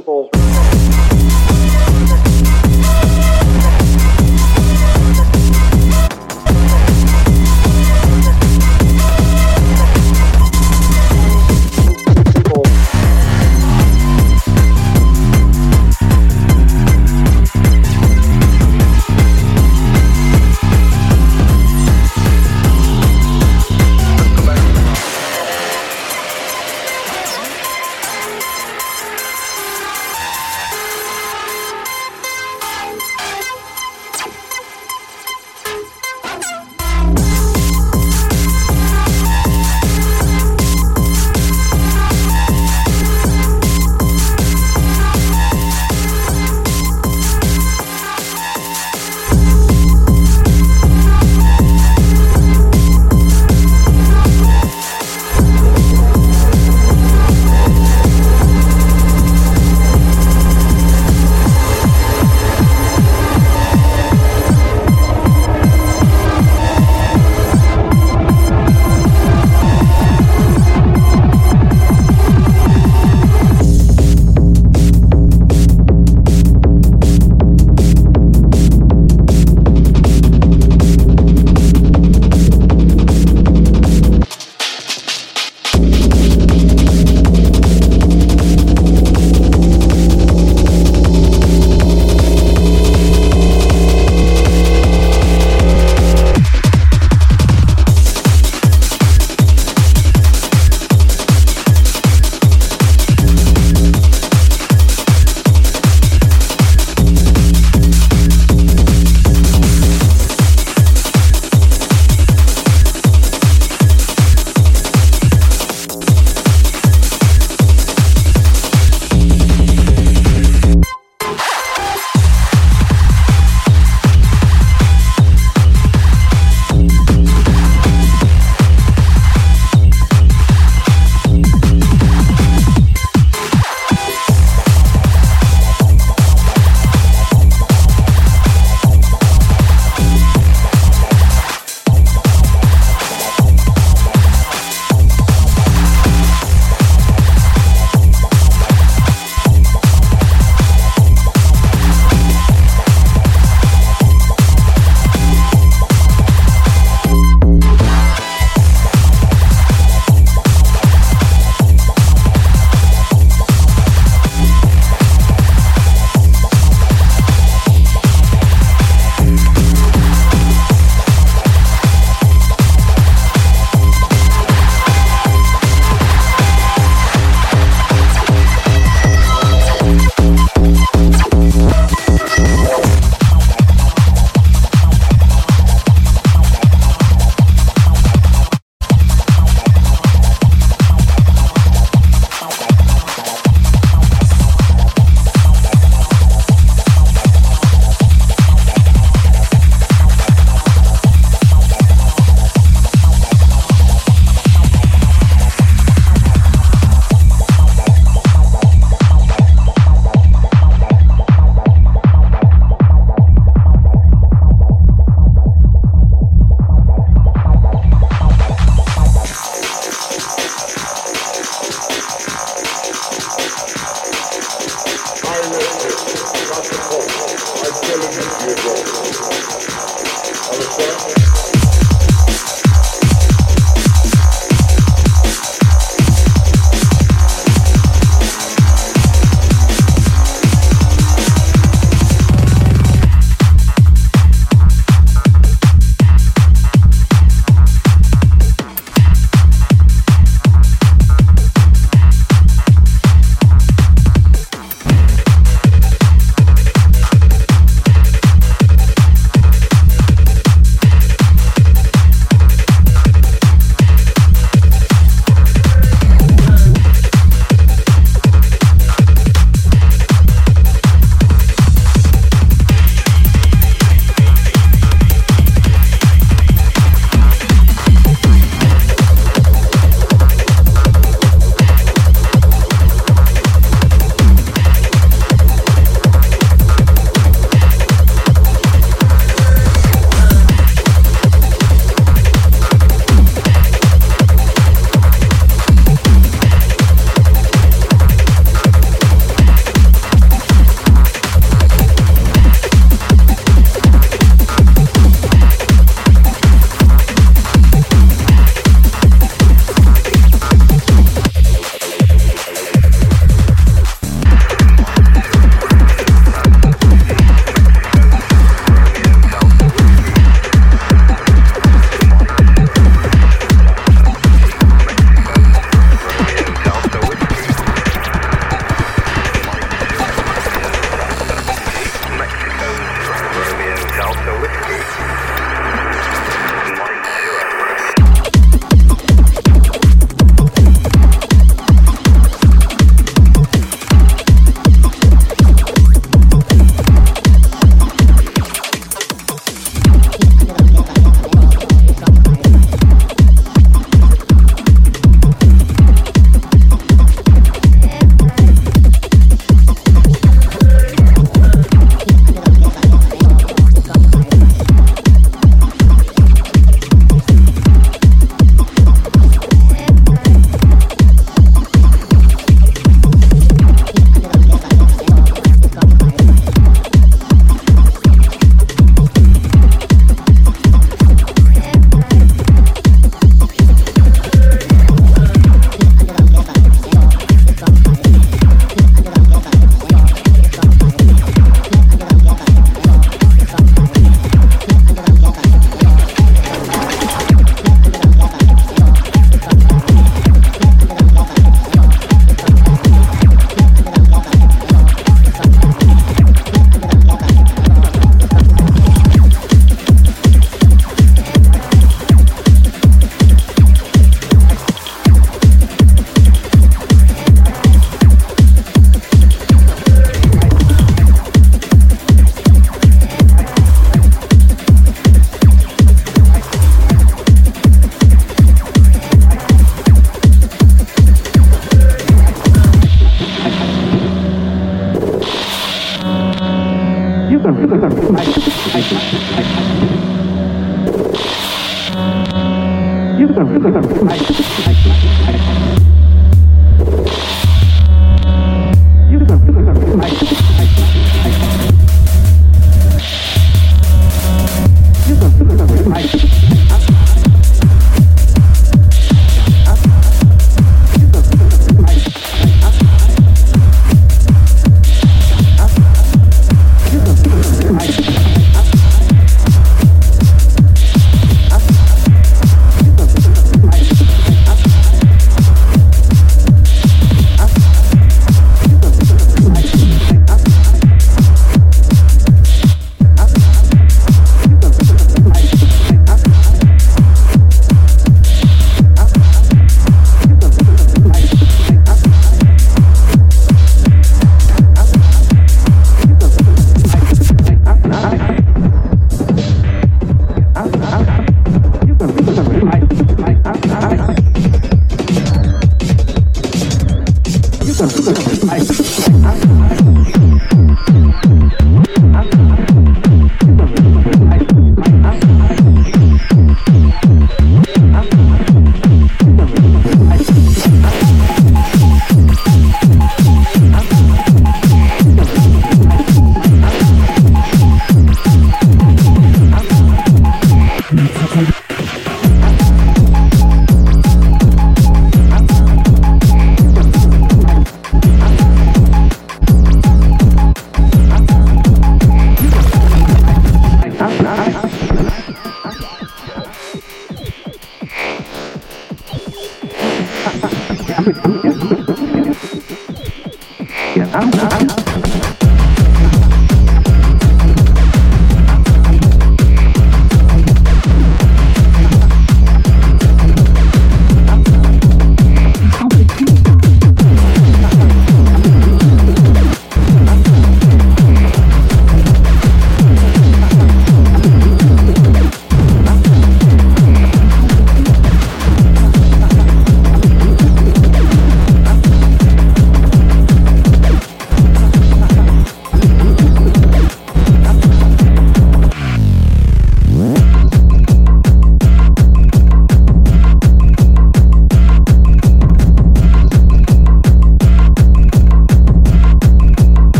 simple.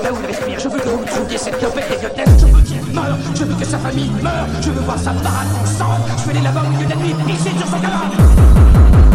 où il respire. Je veux que vous me trouviez cette tempête idiote. Je veux qu'il meure, je veux que sa famille meure. Je veux voir sa parade en sang. Je veux aller là-bas au milieu de la nuit, et sur son cadavre.